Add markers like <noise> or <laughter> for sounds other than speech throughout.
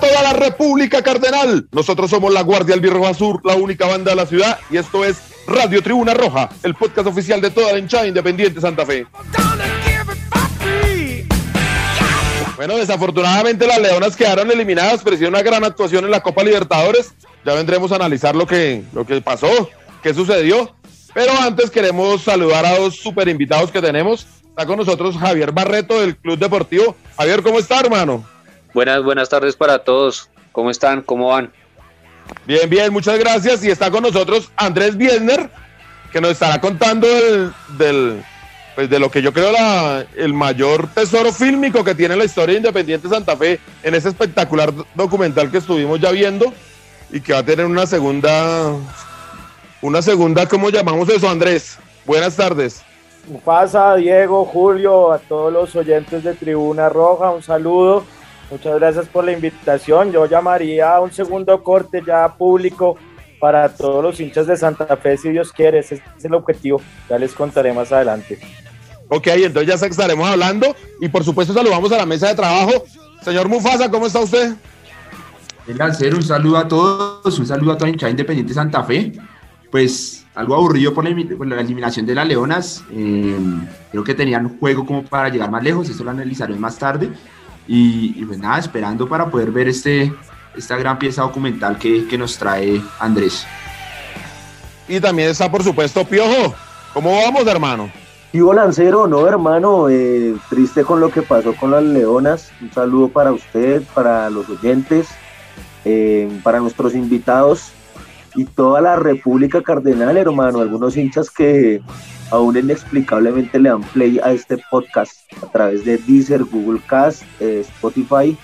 Toda la República Cardenal. Nosotros somos la Guardia Albirroja Sur, la única banda de la ciudad, y esto es Radio Tribuna Roja, el podcast oficial de toda la hinchada independiente Santa Fe. Bueno, desafortunadamente las Leonas quedaron eliminadas, pero hicieron una gran actuación en la Copa Libertadores. Ya vendremos a analizar lo que, lo que pasó, qué sucedió. Pero antes queremos saludar a dos super invitados que tenemos. Está con nosotros Javier Barreto del Club Deportivo. Javier, ¿cómo está, hermano? Buenas, buenas tardes para todos. ¿Cómo están? ¿Cómo van? Bien, bien, muchas gracias. Y está con nosotros Andrés Biesner, que nos estará contando del, pues de lo que yo creo la, el mayor tesoro fílmico que tiene la historia de Independiente Santa Fe en ese espectacular documental que estuvimos ya viendo y que va a tener una segunda, una segunda, ¿cómo llamamos eso, Andrés? Buenas tardes. Pasa, Diego, Julio, a todos los oyentes de Tribuna Roja, un saludo Muchas gracias por la invitación. Yo llamaría a un segundo corte ya público para todos los hinchas de Santa Fe, si Dios quiere. Ese es el objetivo. Ya les contaré más adelante. Ok, entonces ya estaremos hablando. Y por supuesto saludamos a la mesa de trabajo. Señor Mufasa, ¿cómo está usted? El lancero, un saludo a todos, un saludo a toda hinchada independiente Santa Fe. Pues algo aburrido por la, eliminación de las Leonas. Eh, creo que tenían un juego como para llegar más lejos, eso lo analizaremos más tarde. Y, pues nada, esperando para poder ver este, esta gran pieza documental que, que nos trae Andrés. Y también está, por supuesto, Piojo. ¿Cómo vamos, hermano? Vivo Lancero, no, hermano, eh, triste con lo que pasó con las Leonas. Un saludo para usted, para los oyentes, eh, para nuestros invitados y toda la República Cardenal, hermano. Algunos hinchas que aún inexplicablemente le dan play a este podcast a través de Deezer, Google Cast, eh, Spotify,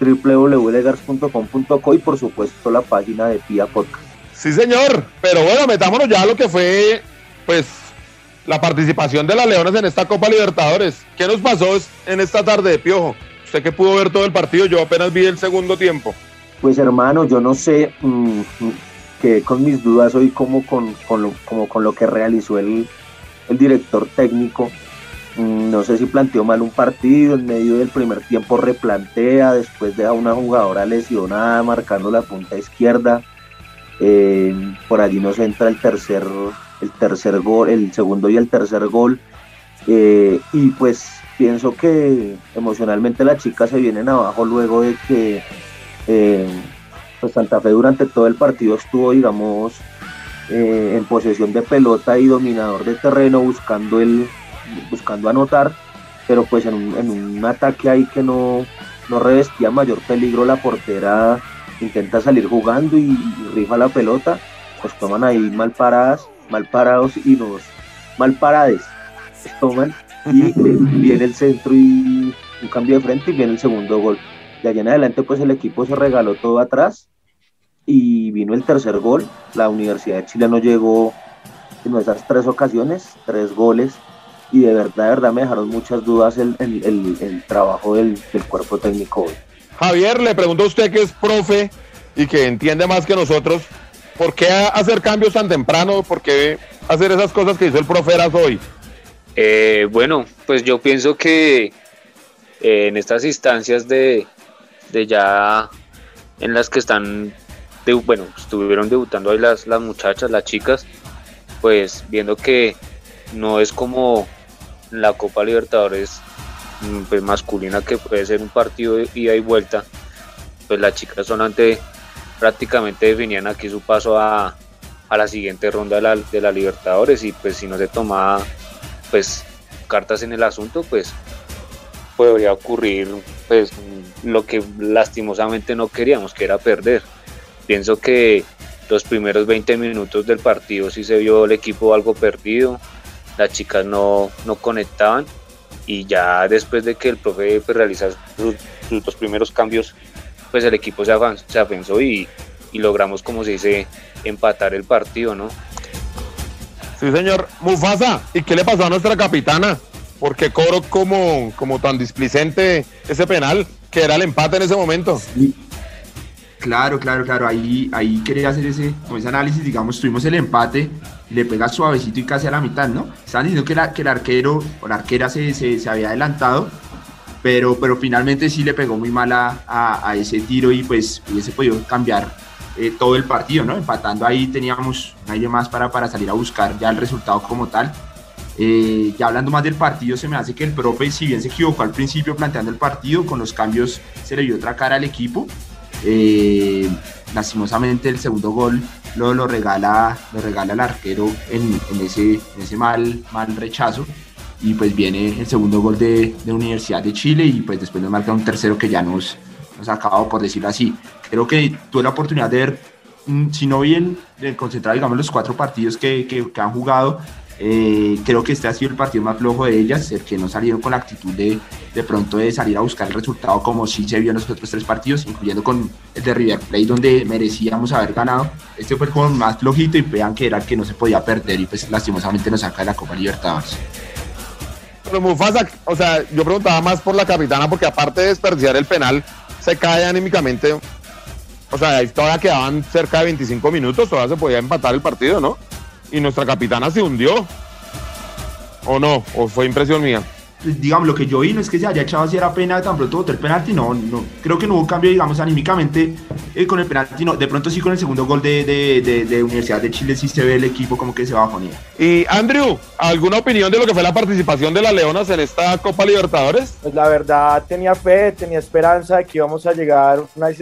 www.legars.com.co y por supuesto la página de Pia Podcast. Sí, señor, pero bueno, metámonos ya a lo que fue, pues, la participación de las Leones en esta Copa Libertadores. ¿Qué nos pasó en esta tarde de Piojo? Usted que pudo ver todo el partido, yo apenas vi el segundo tiempo. Pues hermano, yo no sé, mm, que con mis dudas hoy como con, lo, como con lo que realizó el, el director técnico. Mm, no sé si planteó mal un partido, en medio del primer tiempo replantea, después deja una jugadora lesionada marcando la punta izquierda. Eh, por allí nos entra el tercer, el tercer gol, el segundo y el tercer gol. Eh, y pues pienso que emocionalmente las chicas se vienen abajo luego de que eh, pues Santa Fe durante todo el partido estuvo, digamos, eh, en posesión de pelota y dominador de terreno buscando el buscando anotar pero pues en un, ataque ahí que no, no revestía mayor peligro la portera intenta salir jugando y, rifa la pelota pues toman ahí mal paradas mal parados y nos mal parades pues toman y <laughs> viene el centro y un cambio de frente y viene el segundo gol. De allá en adelante pues el equipo se regaló todo atrás y vino el tercer gol. La Universidad de Chile no llegó en esas tres ocasiones, tres goles, y de verdad, de verdad me dejaron muchas dudas el, el, trabajo del, cuerpo técnico hoy. Javier, le pregunto a usted que es profe y que entiende más que nosotros, ¿por qué hacer cambios tan temprano? ¿Por qué hacer esas cosas que hizo el profe Eras hoy? Eh, bueno, pues yo pienso que eh, en estas instancias de, de ya en las que están bueno, estuvieron debutando ahí las, las muchachas, las chicas, pues viendo que no es como la Copa Libertadores mm, pues, masculina que puede ser un partido ida y vuelta, pues las chicas solamente prácticamente definían aquí su paso a, la siguiente ronda de la, de la Libertadores y pues si no se tomaba pues cartas en el asunto pues podría ocurrir pues lo que lastimosamente no queríamos que era perder Pienso que los primeros 20 minutos del partido sí se vio el equipo algo perdido, las chicas no, no conectaban y ya después de que el profe pues, realizó sus, dos primeros cambios, pues el equipo se, avanzó, se y, y, logramos, como se dice, empatar el partido, ¿no? Sí, señor. Mufasa, ¿y qué le pasó a nuestra capitana? ¿Por qué cobró como, como tan displicente ese penal, que era el empate en ese momento? Claro, claro, claro. Ahí, ahí quería hacer ese, ese análisis. Digamos, tuvimos el empate le pega suavecito y casi a la mitad, ¿no? Estaban diciendo que, que el arquero o la arquera se, se, había adelantado, pero, pero finalmente sí le pegó muy mal a, a, ese tiro y pues hubiese podido cambiar eh, todo el partido, ¿no? Empatando ahí teníamos nadie más para, para salir a buscar ya el resultado como tal. Eh, ya hablando más del partido, se me hace que el profe, si bien se equivocó al principio planteando el partido, con los cambios se le dio otra cara al equipo. Eh, lastimosamente el segundo gol lo, lo, regala, lo regala el arquero en, ese, ese mal, mal rechazo y pues viene el segundo gol de, de, Universidad de Chile y pues después nos marca un tercero que ya nos, nos ha acabado por decirlo así. Creo que tuve la oportunidad de ver, mm, si no bien concentrar digamos los cuatro partidos que, que, que han jugado, eh, creo que este ha sido el partido más flojo de ellas, el que no salieron con la actitud de de pronto de salir a buscar el resultado como sí se vio en los otros tres partidos, incluyendo con el de River Plate donde merecíamos haber ganado. Este fue el juego más flojito y vean que era el que no se podía perder y pues lastimosamente nos saca de la Copa Libertadores. Pero Mufasa, o sea, yo preguntaba más por la capitana porque aparte de desperdiciar el penal, se cae anímicamente. O sea, ahí todavía quedaban cerca de 25 minutos, todavía se podía empatar el partido, ¿no? Y nuestra capitana se hundió. ¿O no? ¿O fue impresión mía? digamos, lo que yo vi no es que se haya echado así era pena tan pronto el penalti, no, no, creo que no hubo cambio, digamos, anímicamente eh, con el penalti, no, de pronto sí con el segundo gol de, de, de, Universidad de Chile sí se ve el equipo como que se bajonía. Y Andrew, ¿alguna opinión de lo que fue la participación de las Leonas en esta Copa Libertadores? Pues la verdad tenía fe, tenía esperanza de que íbamos a llegar a unas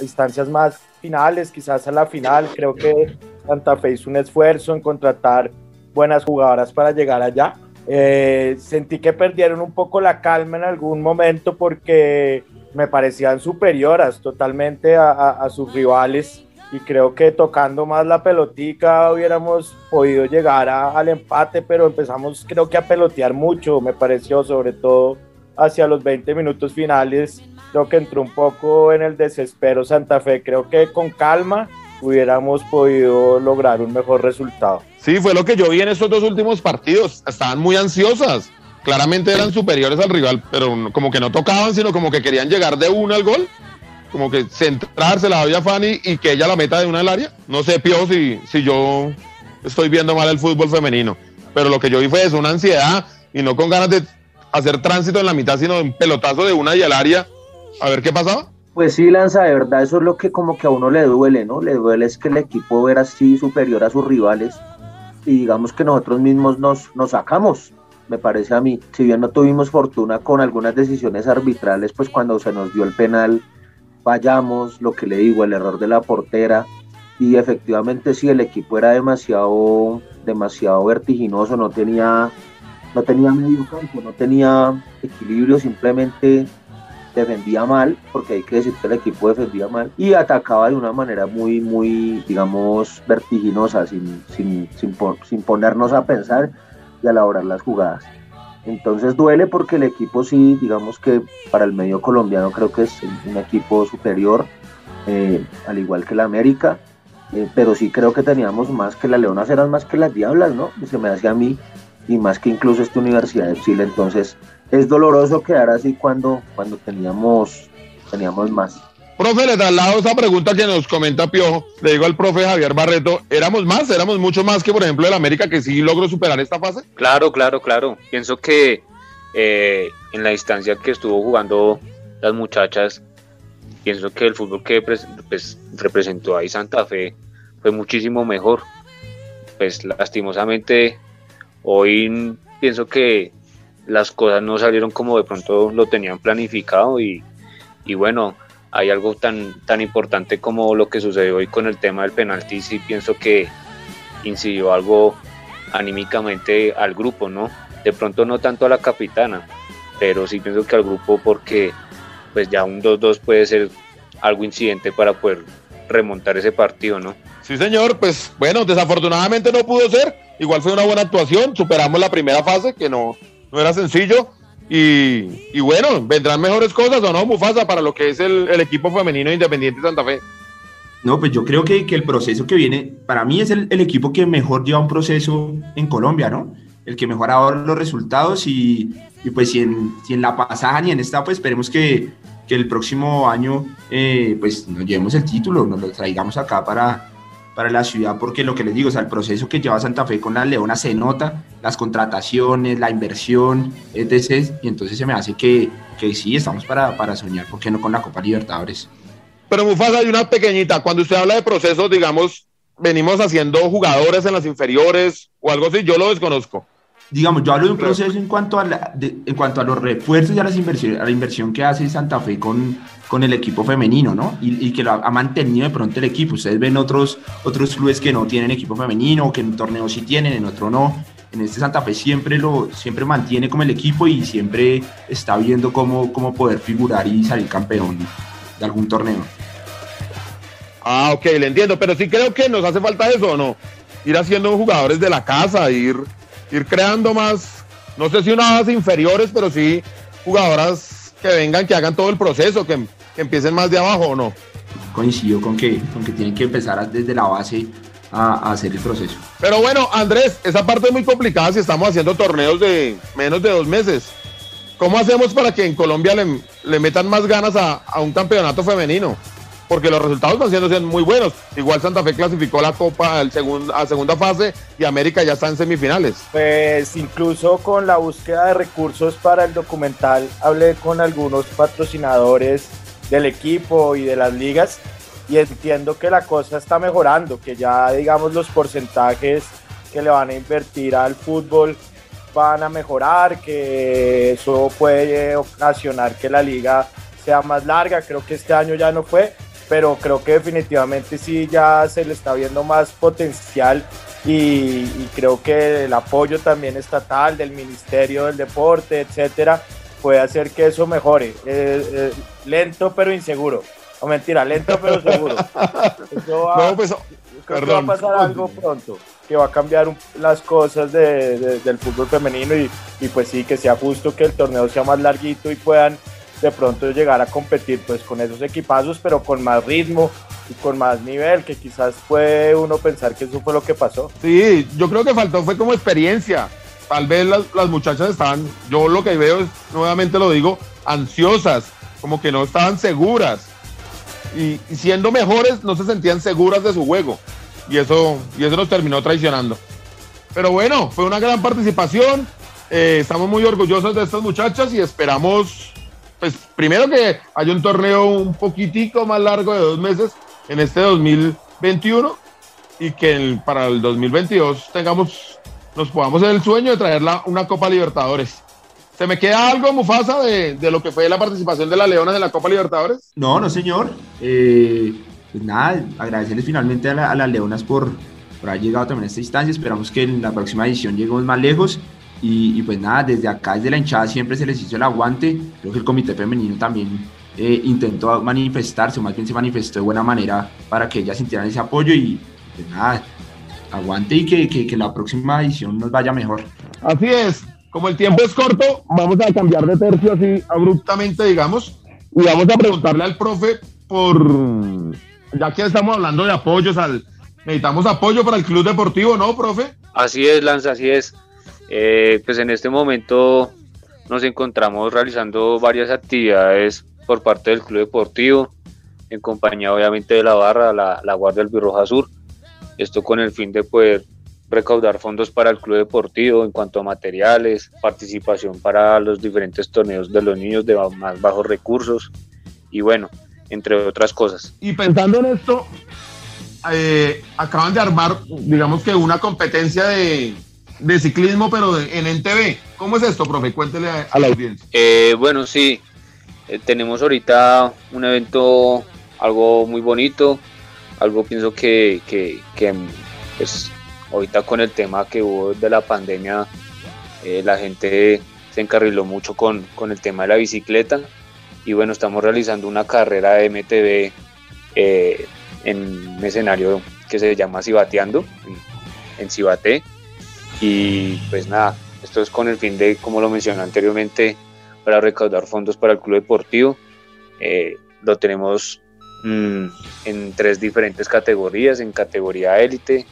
instancias más finales, quizás a la final, creo que Santa Fe hizo un esfuerzo en contratar buenas jugadoras para llegar allá. Eh, sentí que perdieron un poco la calma en algún momento porque me parecían superioras totalmente a, sus rivales y creo que tocando más la pelotica hubiéramos podido llegar al empate, pero empezamos creo que a pelotear mucho, me pareció sobre todo hacia los 20 minutos finales, creo que entró un poco en el desespero Santa Fe, creo que con calma hubiéramos podido lograr un mejor resultado. Sí, fue lo que yo vi en estos dos últimos partidos. Estaban muy ansiosas. Claramente eran superiores al rival, pero como que no tocaban, sino como que querían llegar de una al gol. Como que centrarse la doy a Fanny y que ella la meta de una al área. No sé, Pío, si, si yo estoy viendo mal el fútbol femenino. Pero lo que yo vi fue eso, una ansiedad y no con ganas de hacer tránsito en la mitad, sino un pelotazo de una y al área. A ver qué pasaba. Pues sí, Lanza, de verdad, eso es lo que como que a uno le duele, ¿no? Le duele es que el equipo era así superior a sus rivales y digamos que nosotros mismos nos, nos sacamos, me parece a mí. Si bien no tuvimos fortuna con algunas decisiones arbitrales, pues cuando se nos dio el penal fallamos, lo que le digo, el error de la portera y efectivamente sí, el equipo era demasiado, demasiado vertiginoso, no tenía, no tenía medio campo, no tenía equilibrio, simplemente defendía mal, porque hay que decir que el equipo defendía mal, y atacaba de una manera muy, muy, digamos, vertiginosa, sin, sin, sin, ponernos a pensar y a elaborar las jugadas. Entonces duele porque el equipo sí, digamos que para el medio colombiano creo que es un equipo superior, eh, al igual que la América, eh, pero sí creo que teníamos más que las Leonas eran más que las Diablas, ¿no? Se me hace a mí, y más que incluso esta Universidad de Chile, entonces es doloroso quedar así cuando, cuando teníamos, teníamos más. Profe, le traslado esa pregunta que nos comenta Piojo. Le digo al profe Javier Barreto, ¿éramos más? ¿Éramos mucho más que, por ejemplo, el América que sí logró superar esta fase? Claro, claro, claro. Pienso que eh, en la distancia que estuvo jugando las muchachas, pienso que el fútbol que pues, representó ahí Santa Fe fue muchísimo mejor. Pues lastimosamente, hoy pienso que las cosas no salieron como de pronto lo tenían planificado y, bueno, hay algo tan, tan importante como lo que sucedió hoy con el tema del penalti, y pienso que incidió algo anímicamente al grupo, ¿no? De pronto no tanto a la capitana, pero sí pienso que al grupo porque pues ya un 2-2 puede ser algo incidente para poder remontar ese partido, ¿no? Sí, señor, pues bueno, desafortunadamente no pudo ser, igual fue una buena actuación, superamos la primera fase que no, no era sencillo. Y, bueno, vendrán mejores cosas o no, Mufasa, para lo que es el, equipo femenino Independiente Santa Fe. No, pues yo creo que, que, el proceso que viene, para mí es el, el, equipo que mejor lleva un proceso en Colombia, ¿no? El que mejor ahora los resultados y, y pues si en, si en, la pasada ni en esta, pues esperemos que, que el próximo año eh, pues nos llevemos el título, nos lo traigamos acá para, para la ciudad, porque lo que les digo, o sea, el proceso que lleva Santa Fe con la Leona se nota, las contrataciones, la inversión, etc. Y entonces se me hace que, que sí, estamos para, para soñar, ¿por qué no con la Copa Libertadores? Pero Mufasa, hay una pequeñita. Cuando usted habla de procesos, digamos, venimos haciendo jugadores en las inferiores o algo así, yo lo desconozco. Digamos, yo hablo de un proceso en cuanto a, la, de, en cuanto a los refuerzos y a, las inversiones, a la inversión que hace Santa Fe con, con el equipo femenino, ¿no? Y, y, que lo ha mantenido de pronto el equipo. Ustedes ven otros, otros clubes que no tienen equipo femenino, que en un torneo sí tienen, en otro no. En este Santa Fe siempre lo siempre mantiene como el equipo y siempre está viendo cómo, cómo poder figurar y salir campeón de algún torneo. Ah, ok, le entiendo, pero sí creo que nos hace falta eso, ¿o no? Ir haciendo jugadores de la casa, ir, ir creando más, no sé si unas inferiores, pero sí jugadoras que vengan, que hagan todo el proceso, que, que empiecen más de abajo, ¿o no? Coincido con que, con que tienen que empezar desde la base a, a, hacer el proceso. Pero bueno, Andrés, esa parte es muy complicada si estamos haciendo torneos de menos de dos meses. ¿Cómo hacemos para que en Colombia le, le metan más ganas a, a un campeonato femenino? porque los resultados van siendo muy buenos. Igual Santa Fe clasificó la Copa al segundo, a segunda fase y América ya está en semifinales. Pues incluso con la búsqueda de recursos para el documental, hablé con algunos patrocinadores del equipo y de las ligas y entiendo que la cosa está mejorando, que ya digamos los porcentajes que le van a invertir al fútbol van a mejorar, que eso puede ocasionar que la liga sea más larga, creo que este año ya no fue, pero creo que definitivamente sí ya se le está viendo más potencial y, creo que el apoyo también estatal del Ministerio del Deporte, etcétera, puede hacer que eso mejore. Eh, eh, lento pero inseguro. No mentira, lento pero seguro. Eso va, no, pues, creo que va a pasar algo pronto, que va a cambiar un, las cosas de, de, del fútbol femenino y, y pues sí, que sea justo que el torneo sea más larguito y puedan de pronto llegar a competir pues con esos equipazos, pero con más ritmo y con más nivel, que quizás puede uno pensar que eso fue lo que pasó. Sí, yo creo que faltó fue como experiencia. Tal vez las, las muchachas estaban, yo lo que veo es, nuevamente lo digo, ansiosas, como que no estaban seguras. Y, siendo mejores, no se sentían seguras de su juego. Y eso, y eso nos terminó traicionando. Pero bueno, fue una gran participación. Eh, estamos muy orgullosos de estas muchachas y esperamos pues primero que haya un torneo un poquitico más largo de dos meses en este 2021 y que el, para el 2022 tengamos, nos podamos hacer el sueño de traer la, una Copa Libertadores. ¿Se me queda algo, Mufasa, de, de, lo que fue la participación de la Leona de la Copa Libertadores? No, no, señor. Eh, pues nada, agradecerles finalmente a, la, a las Leonas por, por haber llegado también a esta instancia. Esperamos que en la próxima edición lleguemos más lejos. Y, y, pues nada, desde acá, desde la hinchada siempre se les hizo el aguante. Creo que el comité femenino también eh, intentó manifestarse, o más bien se manifestó de buena manera para que ellas sintieran ese apoyo y pues nada, aguante y que, que, que la próxima edición nos vaya mejor. Así es, como el tiempo es corto, vamos a cambiar de tercio así abruptamente, digamos, y vamos a preguntarle al profe por, ya que estamos hablando de apoyos, al, necesitamos apoyo para el club deportivo, ¿no, profe? Así es, Lanza, así es. Eh, pues en este momento nos encontramos realizando varias actividades por parte del Club Deportivo, en compañía obviamente de la barra, la, la Guardia del Birroja Sur. Esto con el fin de poder recaudar fondos para el Club Deportivo en cuanto a materiales, participación para los diferentes torneos de los niños de más bajos recursos y bueno, entre otras cosas. Y pensando en esto, eh, acaban de armar, digamos que una competencia de, de ciclismo, pero de, en NTV. ¿Cómo es esto, profe? Cuéntele a, a la audiencia. Eh, bueno, sí, eh, tenemos ahorita un evento, algo muy bonito, algo pienso que, que, que pues, ahorita con el tema que hubo de la pandemia, eh, la gente se encarriló mucho con, con, el tema de la bicicleta y bueno, estamos realizando una carrera de MTV eh, en un escenario que se llama Cibateando, en, Cibaté y pues nada, esto es con el fin de, como lo mencioné anteriormente, para recaudar fondos para el club deportivo. Eh, lo tenemos mm, en tres diferentes categorías, en categoría élite,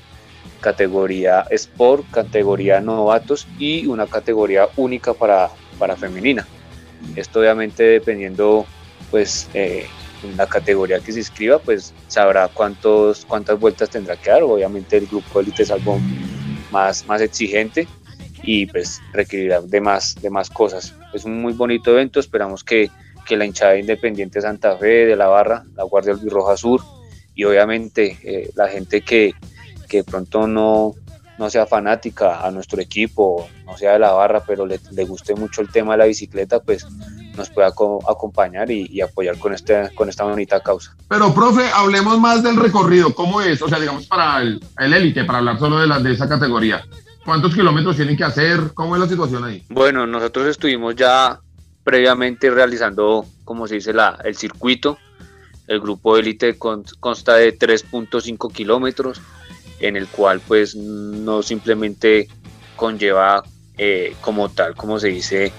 categoría sport, categoría novatos y una categoría única para, para femenina. Esto obviamente dependiendo pues eh, la categoría que se inscriba pues sabrá cuántos, cuántas vueltas tendrá que dar. Obviamente el grupo élite es algo más, más exigente y pues requerirá de más, de más cosas. Es un muy bonito evento, esperamos que, que la hinchada independiente Santa Fe, de la Barra, la Guardia Albirroja Sur y obviamente eh, la gente que, que pronto no, no sea fanática a nuestro equipo, no sea de la barra, pero le, le guste mucho el tema de la bicicleta, pues nos pueda acompañar y, apoyar con, este, con esta bonita causa. Pero, profe, hablemos más del recorrido, ¿cómo es? O sea, digamos, para el élite, para hablar solo de, la, de esa categoría. ¿Cuántos kilómetros tienen que hacer? ¿Cómo es la situación ahí? Bueno, nosotros estuvimos ya previamente realizando, como se dice, la, el circuito. El grupo élite consta de 3.5 kilómetros en el cual pues no simplemente conlleva eh, como tal, como se dice,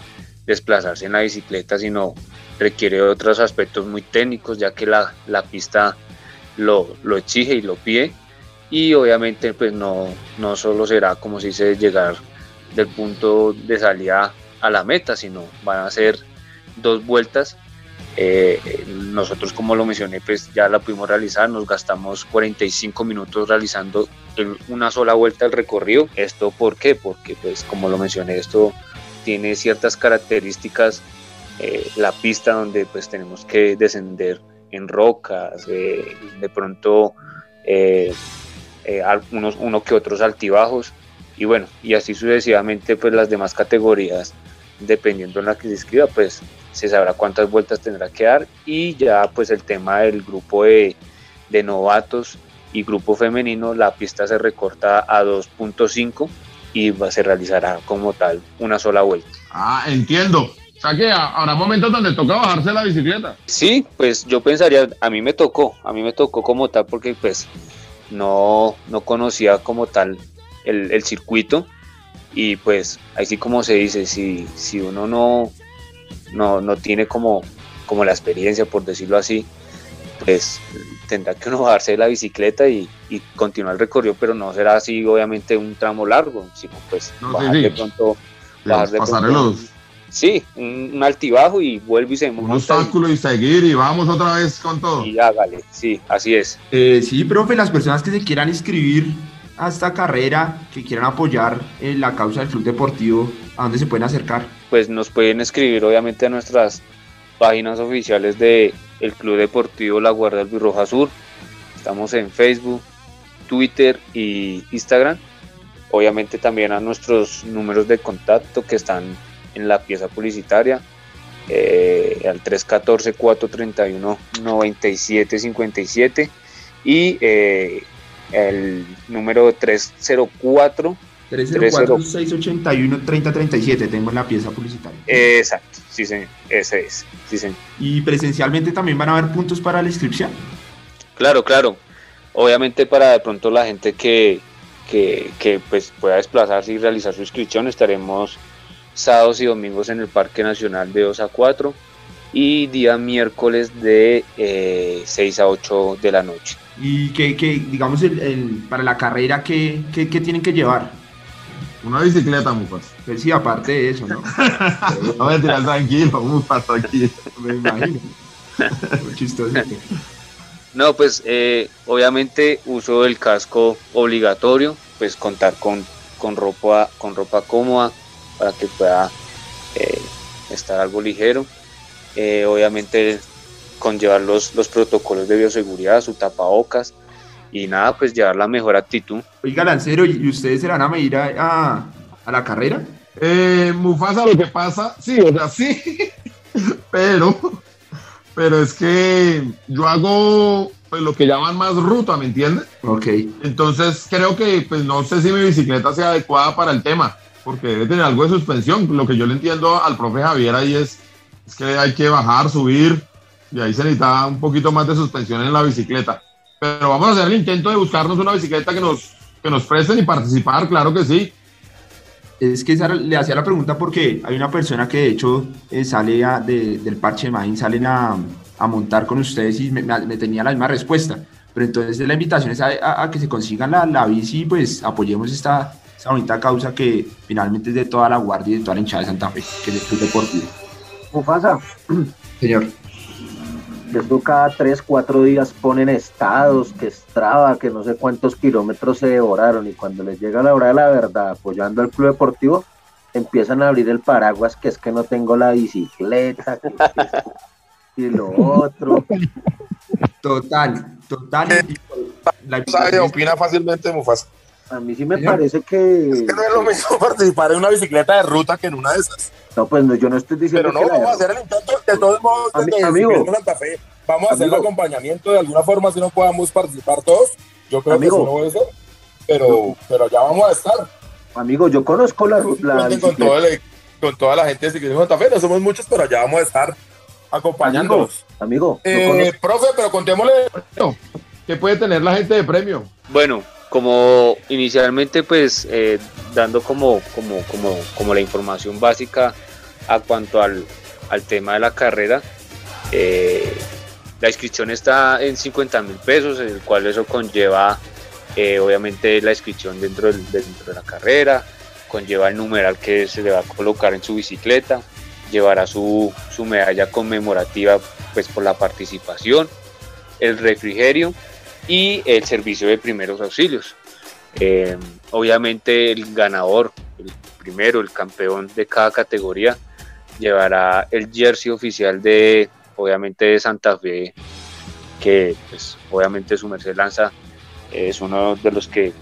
desplazarse en la bicicleta, sino requiere otros aspectos muy técnicos, ya que la, pista lo, lo, exige y lo pide. Y obviamente pues no, no solo será, como se dice, llegar del punto de salida a la meta, sino van a ser dos vueltas eh, nosotros, como lo mencioné, pues ya la pudimos realizar, nos gastamos 45 minutos realizando una sola vuelta del recorrido. ¿Esto por qué? Porque, pues, como lo mencioné, esto tiene ciertas características, eh, la pista donde pues tenemos que descender en rocas, eh, de pronto algunos, uno que otros altibajos, y bueno, y así sucesivamente, pues las demás categorías, dependiendo en la que se inscriba, pues se sabrá cuántas vueltas tendrá que dar y ya pues el tema del grupo de, novatos y grupo femenino, la pista se recorta a 2.5 y se realizará como tal una sola vuelta. Ah, entiendo. O sea que habrá momentos donde toca bajarse la bicicleta. Sí, pues yo pensaría, a mí me tocó, a mí me tocó como tal porque pues no, no conocía como tal el, el circuito y pues ahí sí como se dice, si, si uno no, no, no tiene como, como la experiencia, por decirlo así, pues tendrá que uno <laughs> bajarse de la bicicleta y, continuar el recorrido, pero no será así obviamente un tramo largo, sino pues bajar de pronto, bajar de pronto, Sí, un, altibajo y vuelve y se monta. Un obstáculo y, seguir y vamos otra vez con todo. Y hágale, sí, así es. Eh, sí, profe, las personas que se quieran inscribir a esta carrera, que quieran apoyar en eh, la causa del club deportivo, ¿a dónde se pueden acercar? pues nos pueden escribir obviamente a nuestras páginas oficiales de el Club Deportivo La Guardia Albirroja Sur. Estamos en Facebook, Twitter y Instagram. Obviamente también a nuestros números de contacto que están en la pieza publicitaria. Eh, al 314-431-9757 y eh, el número 304 304-681-3037, tengo en la pieza publicitaria. Exacto, sí señor, ese es, sí señor. ¿Y presencialmente también van a haber puntos para la inscripción? Claro, claro. Obviamente para de pronto la gente que, que, pues pueda desplazarse y realizar su inscripción, estaremos sábados y domingos en el Parque Nacional de 2 a 4 y día miércoles de 6 eh, a 8 de la noche. ¿Y que, digamos, el, para la carrera, ¿qué, ¿qué, tienen que llevar? Una bicicleta, Mufas. Pues sí, aparte de eso, ¿no? <laughs> <laughs> no me tiras tranquilo, Mufas, tranquilo. Me imagino. Muy chistoso. No, pues eh, obviamente uso el casco obligatorio, pues contar con, con, ropa, con ropa cómoda para que pueda eh, estar algo ligero. Eh, obviamente conllevar los, los protocolos de bioseguridad, su tapabocas, y nada, pues llevar la mejor actitud. Oiga, Lancero, ¿y ustedes se van a medir a, a, la carrera? Eh, Mufasa, lo que pasa, sí, o sea, sí, <laughs> pero, pero es que yo hago pues, lo que llaman más ruta, ¿me entiendes? Ok. Entonces creo que, pues no sé si mi bicicleta sea adecuada para el tema, porque debe tener algo de suspensión. Lo que yo le entiendo al profe Javier ahí es, es que hay que bajar, subir, y ahí se necesita un poquito más de suspensión en la bicicleta. Pero vamos a hacer el intento de buscarnos una bicicleta que nos, que nos presten y participar, claro que sí. Es que le hacía la pregunta porque hay una persona que de hecho eh, sale del parche de Main, salen a, a montar con ustedes y me, me, tenía la misma respuesta. Pero entonces la invitación es a, que se consigan la, la bici y pues apoyemos esta, esta bonita causa que finalmente es de toda la guardia y de toda la hinchada de Santa Fe, que es el Club Deportivo. Mufasa. Señor. Esto cada tres, cuatro días ponen estados, que estraba, que no sé cuántos kilómetros se devoraron y cuando les llega la hora de la verdad apoyando al club deportivo, empiezan a abrir el paraguas, que es que no tengo la bicicleta, y lo otro. Total, total. La sabe, opina fácilmente Mufasa. A mí sí me parece que... Es que no es lo mismo <laughs> participar en una bicicleta de ruta que en una de esas. No, pues no, yo no estoy diciendo. Pero no, vamos a hacer el intento de todos modos desde amigo, Santa Fe. Vamos a hacer el acompañamiento de alguna forma si no podamos participar todos. Yo creo que sí no puede ser. Pero, pero ya vamos a estar. Amigo, yo conozco la, la con, con, toda la gente de Ciclismo Santa Fe, no somos muchos, pero ya vamos a estar acompañándolos. Amigo, eh, profe, pero contémosle qué puede tener la gente de premio. Bueno, como inicialmente pues eh, dando como, como, como, como la información básica a cuanto al, al tema de la carrera, eh, la inscripción está en 50 mil pesos, el cual eso conlleva eh, obviamente la inscripción dentro, del, dentro de la carrera, conlleva el numeral que se le va a colocar en su bicicleta, llevará su, su medalla conmemorativa pues por la participación, el refrigerio y el servicio de primeros auxilios. Eh, obviamente el ganador, el primero, el campeón de cada categoría, llevará el jersey oficial de, obviamente, de Santa Fe, que pues obviamente su merced lanza es uno de los que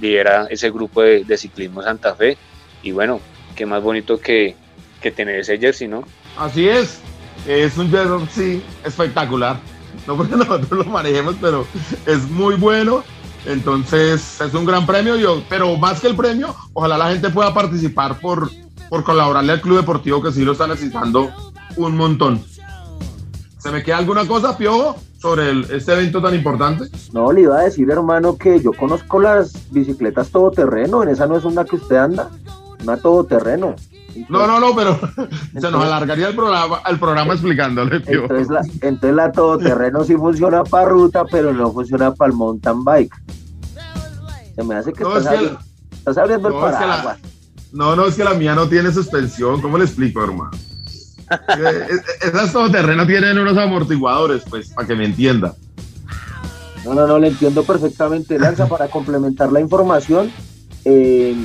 lidera ese grupo de, ciclismo Santa Fe. Y bueno, qué más bonito que, que tener ese jersey, ¿no? Así es, es un jersey espectacular no porque <laughs> nosotros lo manejemos, pero es muy bueno. Entonces es un gran premio, pero más que el premio, ojalá la gente pueda participar por, por colaborarle al Club Deportivo que sí lo está necesitando un montón. ¿Se me queda alguna cosa, Piojo, sobre el, este evento tan importante? No, le iba a decir, hermano, que yo conozco las bicicletas todoterreno, en esa no es una que usted anda, una todoterreno. No, no, no, pero <laughs> se nos alargaría el programa, el programa explicándole. Entonces la, entonces la todoterreno sí funciona para ruta, pero no funciona para el mountain bike. Se me hace que, estás, abriendo el paraguas. No, no, es que la mía no tiene suspensión. ¿Cómo le explico, hermano? <laughs> Esas todoterrenos tienen unos amortiguadores, pues, para que me entienda. No, no, no, le entiendo perfectamente, Lanza, <laughs> para complementar la información. Eh,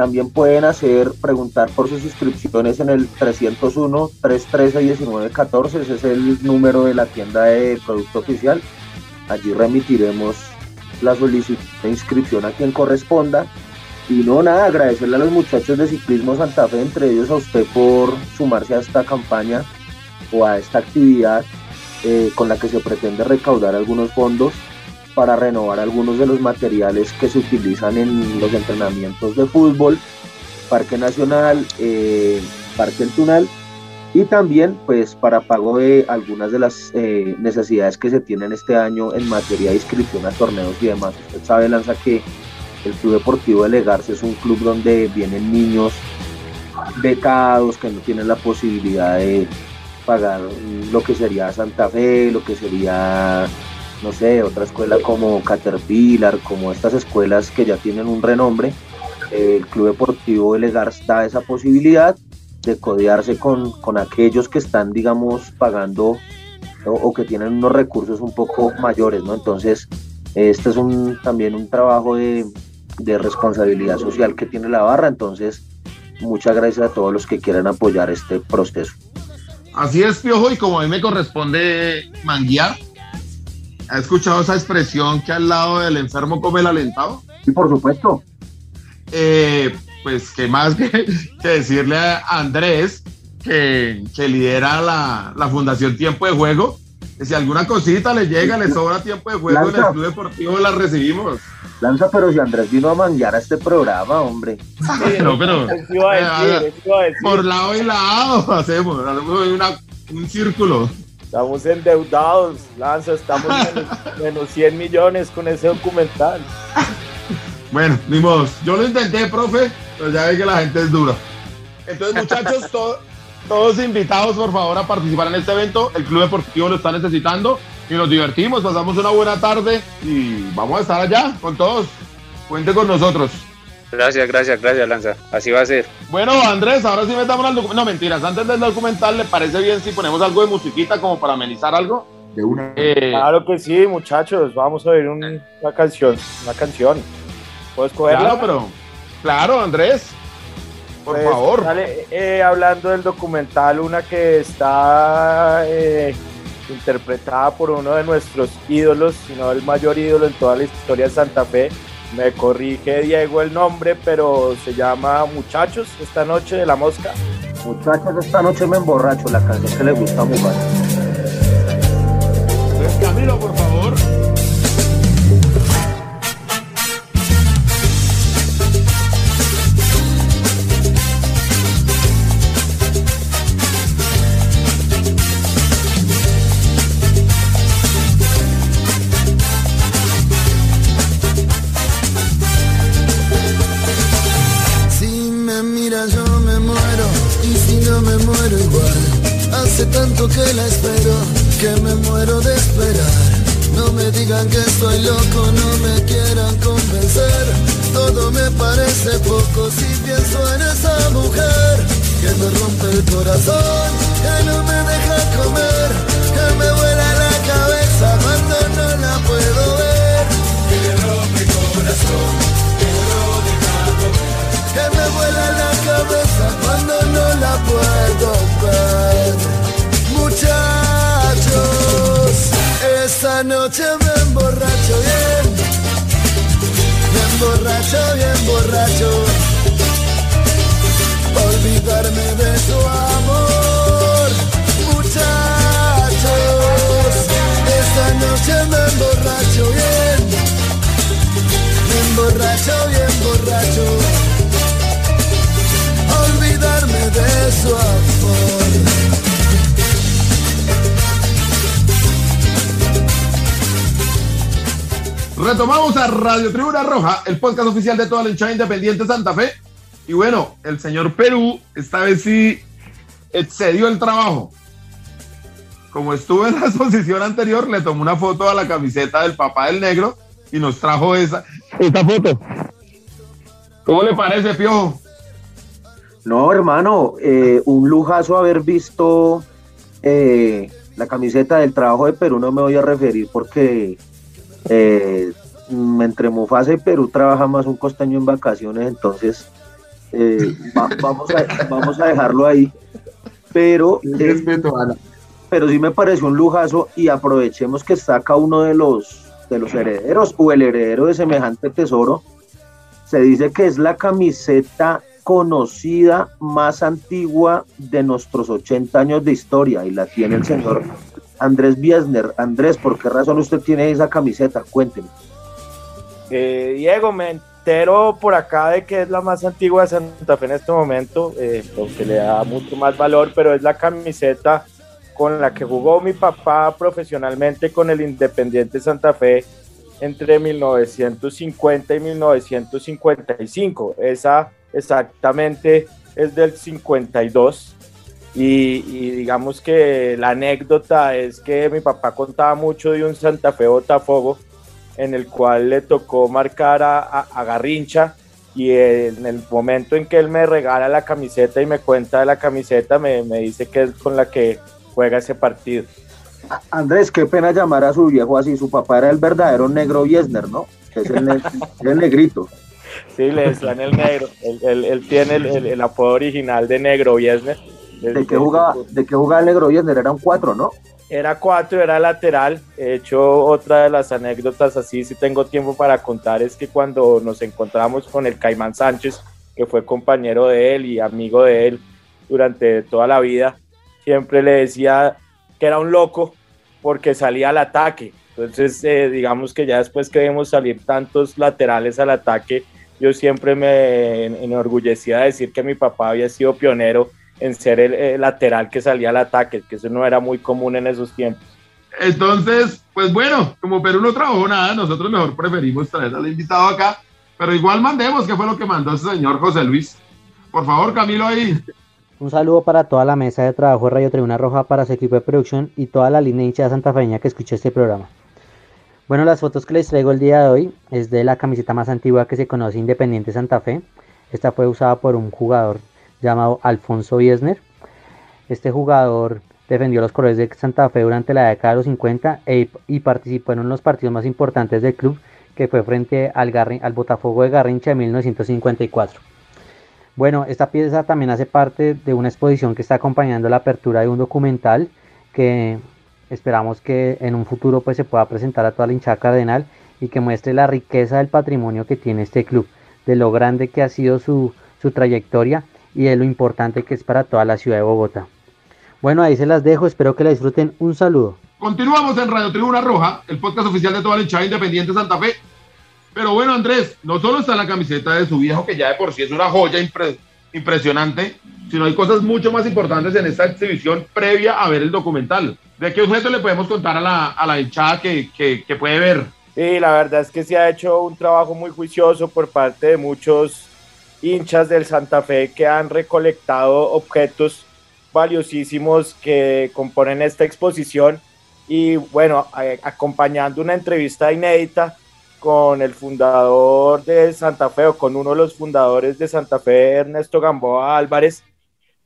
también pueden hacer, preguntar por sus inscripciones en el 301-313-1914, ese es el número de la tienda de producto oficial. Allí remitiremos la solicitud de inscripción a quien corresponda. Y no, nada, agradecerle a los muchachos de Ciclismo Santa Fe, entre ellos a usted por sumarse a esta campaña o a esta actividad eh, con la que se pretende recaudar algunos fondos para renovar algunos de los materiales que se utilizan en los entrenamientos de fútbol, Parque Nacional, eh, Parque El Tunal, y también pues para pago de algunas de las eh, necesidades que se tienen este año en materia de inscripción a torneos y demás. Usted sabe, Lanza, que el Club Deportivo de Legarse es un club donde vienen niños becados que no tienen la posibilidad de pagar lo que sería Santa Fe, lo que sería no sé, otra escuela como Caterpillar, como estas escuelas que ya tienen un renombre, el Club Deportivo de Legars da esa posibilidad de codearse con, aquellos que están, digamos, pagando o, que tienen unos recursos un poco mayores, ¿no? Entonces, este es un, también un trabajo de, de responsabilidad social que tiene la barra, entonces, muchas gracias a todos los que quieran apoyar este proceso. Así es, Piojo, y como a mí me corresponde manguear, ¿Ha escuchado esa expresión que al lado del enfermo come el alentado? Sí, por supuesto. Eh, pues, ¿qué más <laughs> que, decirle a Andrés, que, lidera la, Fundación Tiempo de Juego, que si alguna cosita le llega, le sobra tiempo de juego en el Club Deportivo, la recibimos. Lanza, pero si Andrés vino a manguear a este programa, hombre. no, pero. <laughs> Por lado y lado <laughs> hacemos, hacemos un círculo. Estamos endeudados, Lanza, estamos <laughs> menos, 100 millones con ese documental. Bueno, ni modo. Yo lo intenté, profe, pero ya ve que la gente es dura. Entonces, muchachos, todos invitados, por favor, a participar en este evento. El Club Deportivo lo está necesitando y nos divertimos, pasamos una buena tarde y vamos a estar allá con todos. Cuente con nosotros. Gracias, gracias, gracias, Lanza. Así va a ser. Bueno, Andrés, ahora sí metamos al documental. No, mentiras, antes del documental, ¿le parece bien si ponemos algo de musiquita como para amenizar algo? De una. Eh, Claro que sí, muchachos. Vamos a oír un- una canción. Una canción. ¿Puedes cogerla? claro, pero. Claro, Andrés. Por Pues, favor. dale, eh, hablando del documental, una que está eh, interpretada por uno de nuestros ídolos, si no el mayor ídolo en toda la historia de Santa Fe. Me corrige Diego el nombre, pero se llama Muchachos, esta noche de la mosca. Muchachos, esta noche me emborracho, la canción que le gusta jugar. Entonces, Camilo, por favor. Radio Tribuna Roja, el podcast oficial de toda la hinchada independiente Santa Fe. Y bueno, el señor Perú esta vez sí excedió el trabajo. Como estuvo en la <laughs> exposición anterior, le tomó una foto a la camiseta del papá del negro y nos trajo esa, esta foto. ¿Cómo le parece, Piojo? No, hermano, eh, un lujazo haber visto eh, la camiseta del trabajo de Perú, no me voy a referir porque eh, entre Mufasa y Perú trabaja más un costeño en vacaciones, entonces eh, va- vamos, a, vamos a dejarlo ahí. Pero, <laughs> eh, pero sí me pareció un lujazo y aprovechemos que está acá uno de los, de los herederos o el heredero de semejante tesoro. Se dice que es la camiseta conocida más antigua de nuestros 80 años de historia y la tiene el señor Andrés Biesner. Andrés, ¿por qué razón usted tiene esa camiseta? Cuénteme. Eh, Diego, me entero por acá de que es la más antigua de Santa Fe en este momento, eh, lo que le da mucho más valor, pero es la camiseta con la que jugó mi papá profesionalmente con el Independiente Santa Fe entre 1950 y 1955. Esa exactamente es del 52. Y, y digamos que la anécdota es que mi papá contaba mucho de un Santa Fe Botafogo en el cual le tocó marcar a, a- a Garrincha y en el momento en que él me regala la camiseta y me cuenta de la camiseta, me, me dice que es con la que juega ese partido. Andrés, qué pena llamar a su viejo así. Su papá era el verdadero negro Biesner, ¿no? Que es el, ne- <laughs> el negrito. Sí, le decían el negro. Él, él- él tiene el, el- el apodo original de negro Viesner. ¿De qué jugaba, de qué jugaba el negro Biesner? Era un cuatro, ¿no? Era cuatro, era lateral. De hecho, otra de las anécdotas así, si tengo tiempo para contar, es que cuando nos encontramos con el Caimán Sánchez, que fue compañero de él y amigo de él durante toda la vida, siempre le decía que era un loco porque salía al ataque. Entonces, eh, digamos que ya después que vimos salir tantos laterales al ataque, yo siempre me en- enorgullecía de decir que mi papá había sido pionero en ser el, el lateral que salía al ataque, que eso no era muy común en esos tiempos. Entonces, pues bueno, como Perú no trabajó nada, nosotros mejor preferimos traer al invitado acá, pero igual mandemos qué fue lo que mandó ese señor José Luis. Por favor, Camilo, ahí. Un saludo para toda la mesa de trabajo de Radio Tribuna Roja, para su equipo de producción y toda la línea hincha de Santa Feña que escucha este programa. Bueno, las fotos que les traigo el día de hoy es de la camiseta más antigua que se conoce Independiente Santa Fe. Esta fue usada por un jugador llamado Alfonso Wiesner. Este jugador defendió los colores de Santa Fe durante la década de los 50 e, y participó en uno de los partidos más importantes del club, que fue frente al, Botafogo de Garrincha en 1954. Bueno, esta pieza también hace parte de una exposición que está acompañando la apertura de un documental que esperamos que en un futuro pues se pueda presentar a toda la hinchada cardenal y que muestre la riqueza del patrimonio que tiene este club, de lo grande que ha sido su, su trayectoria y de lo importante que es para toda la ciudad de Bogotá. Bueno, ahí se las dejo, espero que la disfruten. Un saludo. Continuamos en Radio Tribuna Roja, el podcast oficial de toda la hinchada independiente Santa Fe. Pero bueno, Andrés, no solo está la camiseta de su viejo, que ya de por sí es una joya impresionante, sino hay cosas mucho más importantes en esta exhibición previa a ver el documental. ¿De qué objeto le podemos contar a la, a la hinchada que, que, que puede ver? Sí, la verdad es que se ha hecho un trabajo muy juicioso por parte de muchos hinchas del Santa Fe que han recolectado objetos valiosísimos que componen esta exposición. Y bueno, acompañando una entrevista inédita con el fundador de Santa Fe o con uno de los fundadores de Santa Fe, Ernesto Gamboa Álvarez,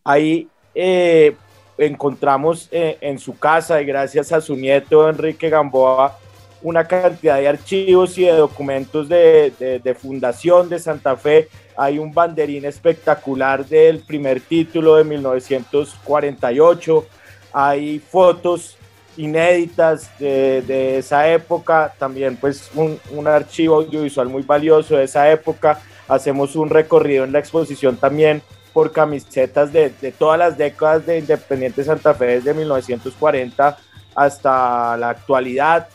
ahí eh, encontramos eh, en su casa y gracias a su nieto Enrique Gamboa una cantidad de archivos y de documentos de, de, fundación de Santa Fe. Hay un banderín espectacular del primer título de 1948. Hay fotos inéditas de, de esa época. También pues un, un, archivo audiovisual muy valioso de esa época. Hacemos un recorrido en la exposición también por camisetas de, de todas las décadas de Independiente Santa Fe desde 1940 hasta la actualidad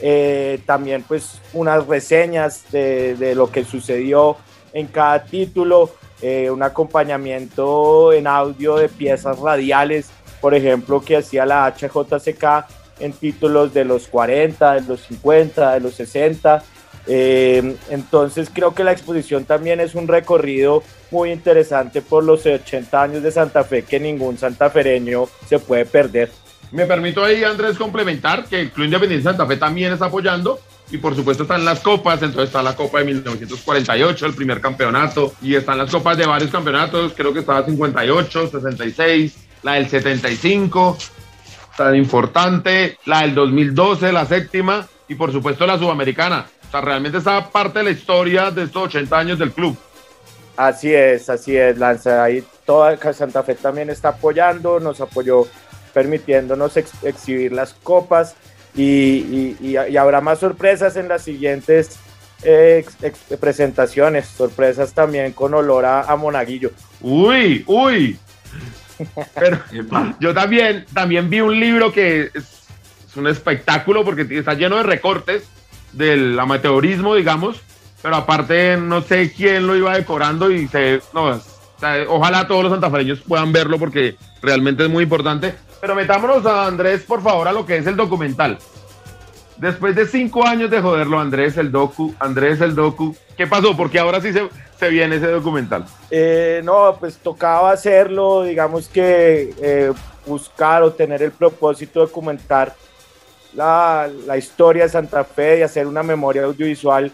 eh, también pues unas reseñas de, lo que sucedió en cada título, eh, un acompañamiento en audio de piezas radiales, por ejemplo, que hacía la HJCK en títulos de los 40, de los 50, de los 60. Eh, entonces creo que la exposición también es un recorrido muy interesante por los 80 años de Santa Fe que ningún santafereño se puede perder. Me permito ahí, Andrés, complementar que el Club Independiente Santa Fe también está apoyando y por supuesto están las copas, entonces está la Copa de 1948, el primer campeonato, y están las copas de varios campeonatos, creo que estaba 58, 66, la del 75, tan importante, la del 2012, la séptima, y por supuesto la sudamericana. O sea, realmente está parte de la historia de estos 80 años del club. Así es, así es, Lanza. Ahí toda Santa Fe también está apoyando, nos apoyó permitiéndonos exhibir las copas y, y, y, habrá más sorpresas en las siguientes eh, presentaciones, sorpresas también con olor a, a monaguillo. Uy, uy. <laughs> Pero yo también, también vi un libro que es, es un espectáculo porque está lleno de recortes del amateurismo, digamos, pero aparte no sé quién lo iba decorando y se, no, o sea, ojalá todos los santafereños puedan verlo porque realmente es muy importante. Pero metámonos a Andrés, por favor, a lo que es el documental. Después de cinco años de joderlo, Andrés el docu, Andrés el docu, ¿qué pasó? Porque ahora sí se, se viene ese documental. Eh, no, pues tocaba hacerlo, digamos que eh, buscar o tener el propósito de documentar la, la, historia de Santa Fe y hacer una memoria audiovisual,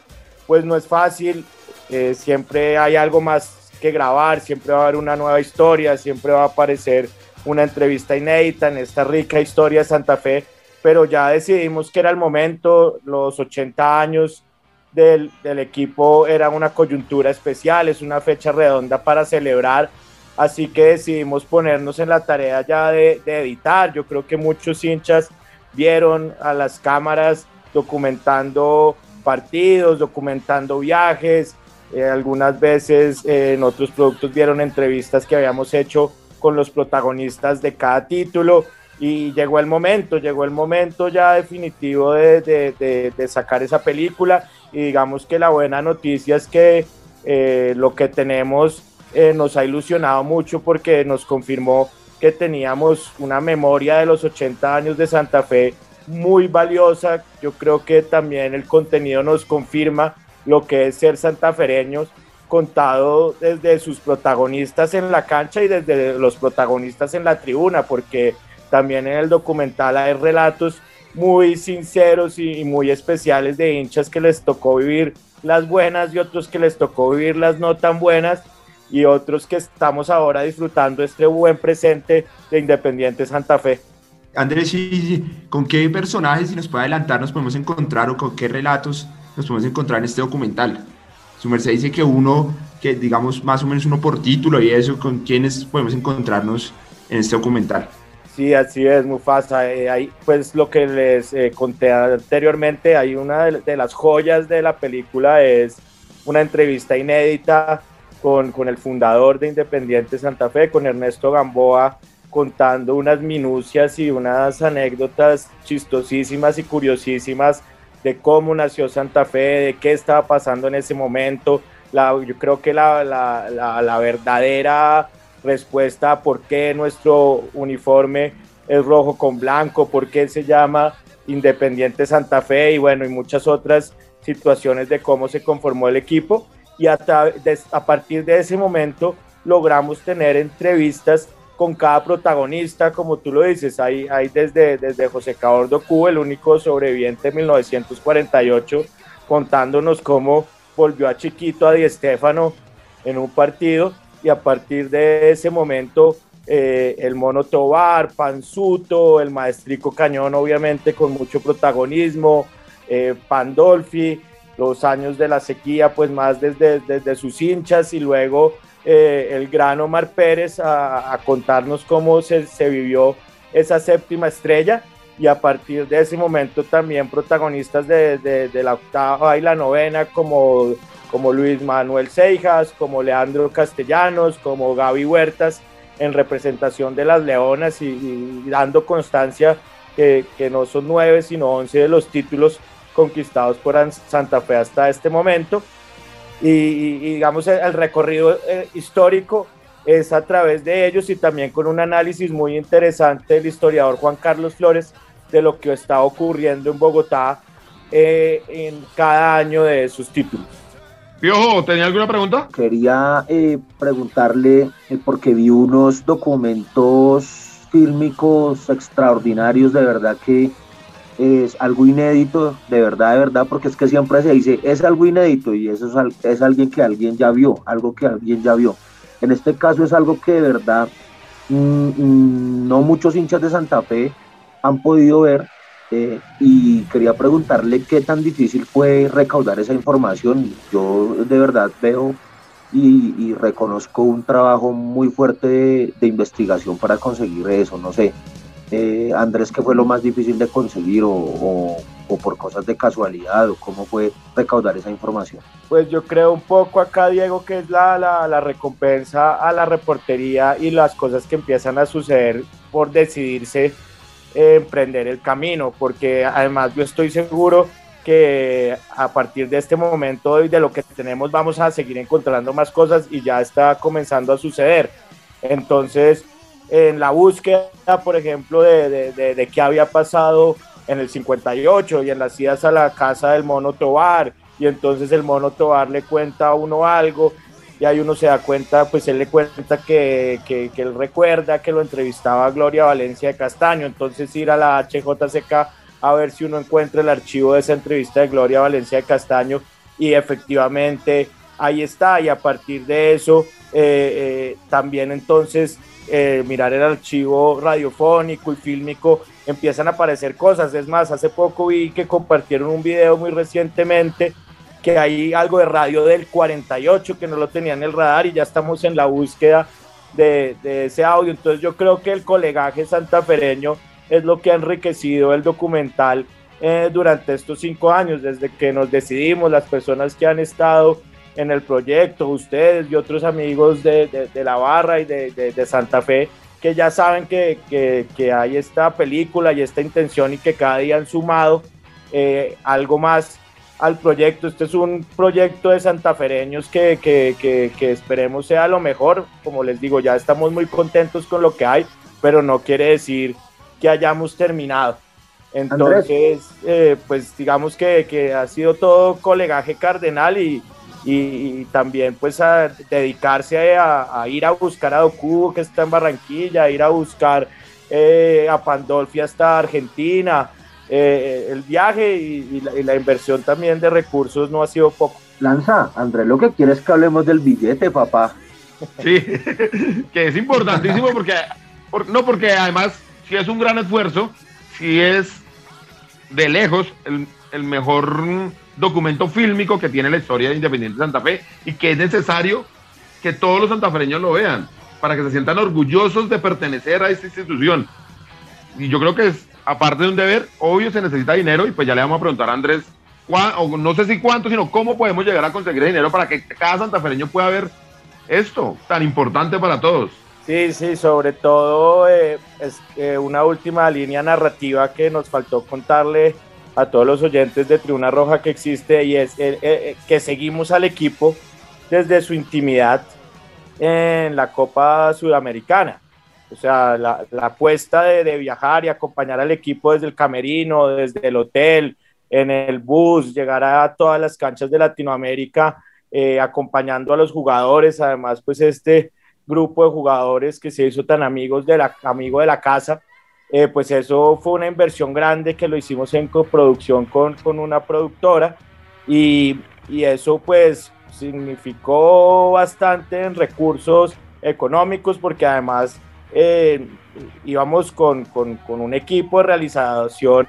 pues no es fácil, eh, siempre hay algo más que grabar, siempre va a haber una nueva historia, siempre va a aparecer una entrevista inédita en esta rica historia de Santa Fe, pero ya decidimos que era el momento, los 80 años del, del equipo era una coyuntura especial, es una fecha redonda para celebrar, así que decidimos ponernos en la tarea ya de, editar. Yo creo que muchos hinchas vieron a las cámaras documentando partidos, documentando viajes, eh, algunas veces eh, en otros productos vieron entrevistas que habíamos hecho con los protagonistas de cada título y llegó el momento, llegó el momento ya definitivo de, de, de, sacar esa película y digamos que la buena noticia es que eh, lo que tenemos eh, nos ha ilusionado mucho porque nos confirmó que teníamos una memoria de los 80 años de Santa Fe muy valiosa. Yo creo que también el contenido nos confirma lo que es ser santafereños contado desde sus protagonistas en la cancha y desde los protagonistas en la tribuna, porque también en el documental hay relatos muy sinceros y, muy especiales de hinchas que les tocó vivir las buenas y otros que les tocó vivir las no tan buenas y otros que estamos ahora disfrutando este buen presente de Independiente Santa Fe. Andrés, ¿con qué personajes, si nos puede adelantar, nos podemos encontrar o con qué relatos nos podemos encontrar en este documental? Su merced dice que uno, que digamos más o menos uno por título y eso, ¿con quiénes podemos encontrarnos en este documental? Sí, así es, Mufasa. Eh, ahí, pues lo que les eh, conté anteriormente, hay una de, las joyas de la película, es una entrevista inédita con, con, el fundador de Independiente Santa Fe, con Ernesto Gamboa, contando unas minucias y unas anécdotas chistosísimas y curiosísimas de cómo nació Santa Fe, de qué estaba pasando en ese momento. La, yo creo que la, la, la verdadera respuesta a por qué nuestro uniforme es rojo con blanco, por qué se llama Independiente Santa Fe y bueno, y muchas otras situaciones de cómo se conformó el equipo. Y a, a partir de ese momento logramos tener entrevistas con cada protagonista, como tú lo dices, hay, desde, desde José Cabordo Cuba, el único sobreviviente de 1948, contándonos cómo volvió a Chiquito a Di Stéfano en un partido y a partir de ese momento eh, el Mono Tobar, Panzuto, el Maestrico Cañón, obviamente con mucho protagonismo, eh, Pandolfi, los años de la sequía, pues más desde, desde sus hinchas y luego eh, el gran Omar Pérez a, contarnos cómo se, vivió esa séptima estrella y a partir de ese momento también protagonistas de, la octava y la novena como como Luis Manuel Seijas, como Leandro Castellanos, como Gaby Huertas, en representación de las Leonas y, dando constancia que, no son nueve, sino once de los títulos conquistados por Santa Fe hasta este momento. Y, digamos, el, recorrido eh, histórico es a través de ellos y también con un análisis muy interesante del historiador Juan Carlos Flores de lo que está ocurriendo en Bogotá eh, en cada año de sus títulos. Piojo, ¿tenía alguna pregunta? Quería eh, preguntarle, eh, porque vi unos documentos fílmicos extraordinarios, de verdad que es algo inédito, de verdad, de verdad, porque es que siempre se dice, es algo inédito y eso es, es alguien que alguien ya vio, algo que alguien ya vio. En este caso es algo que de verdad mm, mm, no muchos hinchas de Santa Fe han podido ver eh, y quería preguntarle qué tan difícil fue recaudar esa información. Yo de verdad veo y, reconozco un trabajo muy fuerte de, investigación para conseguir eso. No sé, eh, Andrés, ¿qué fue lo más difícil de conseguir o, por cosas de casualidad o cómo fue recaudar esa información? Pues yo creo un poco acá, Diego, que es la, recompensa a la reportería y las cosas que empiezan a suceder por decidirse emprender el camino, porque además yo estoy seguro que a partir de este momento y de lo que tenemos vamos a seguir encontrando más cosas y ya está comenzando a suceder. Entonces, en la búsqueda, por ejemplo, de, de, de, qué había pasado en el 58 y en las idas a la casa del mono Tobar, y entonces el mono Tobar le cuenta a uno algo y ahí uno se da cuenta, pues él le cuenta que, que, él recuerda que lo entrevistaba Gloria Valencia de Castaño, entonces ir a la HJCK a ver si uno encuentra el archivo de esa entrevista de Gloria Valencia de Castaño. Y efectivamente ahí está. Y a partir de eso eh, eh, también entonces eh, mirar el archivo radiofónico y fílmico empiezan a aparecer cosas, es más, hace poco vi que compartieron un video muy recientemente que hay algo de radio del 48 que no lo tenía en el radar y ya estamos en la búsqueda de, ese audio. Entonces yo creo que el colegaje santafereño es lo que ha enriquecido el documental eh, durante estos cinco años, desde que nos decidimos, las personas que han estado en el proyecto, ustedes y otros amigos de, la barra y de, Santa Fe, que ya saben que, que, hay esta película y esta intención y que cada día han sumado eh, algo más al proyecto. Este es un proyecto de santafereños que, que, que, esperemos sea lo mejor. Como les digo, ya estamos muy contentos con lo que hay, pero no quiere decir que hayamos terminado. Entonces, eh, pues digamos que, que, ha sido todo colegaje cardenal y, y, también pues a dedicarse a, ir a buscar a Doku que está en Barranquilla, a ir a buscar eh, a Pandolfi hasta Argentina. Eh, el viaje y, la, inversión también de recursos no ha sido poco. Lanza, Andrés, lo que quiere es que hablemos del billete, papá. Sí, <laughs> que es importantísimo porque, no porque además si es un gran esfuerzo, si es de lejos el, el mejor documento fílmico que tiene la historia de Independiente Santa Fe y que es necesario que todos los santafereños lo vean para que se sientan orgullosos de pertenecer a esta institución. Y yo creo que es, aparte de un deber, obvio se necesita dinero y pues ya le vamos a preguntar a Andrés, o no sé si cuánto, sino cómo podemos llegar a conseguir dinero para que cada santafereño pueda ver esto tan importante para todos. Sí, sí, sobre todo eh, es eh, una última línea narrativa que nos faltó contarle a todos los oyentes de Tribuna Roja que existe y es eh, que seguimos al equipo desde su intimidad en la Copa Sudamericana. O sea, la, apuesta de, viajar y acompañar al equipo desde el camerino, desde el hotel, en el bus, llegar a todas las canchas de Latinoamérica, eh, acompañando a los jugadores. Además, pues este grupo de jugadores que se hizo tan amigos de la, amigo de la casa, eh, pues eso fue una inversión grande que lo hicimos en coproducción con, con una productora y, y eso pues significó bastante en recursos económicos porque además eh, íbamos con, con, un equipo de realización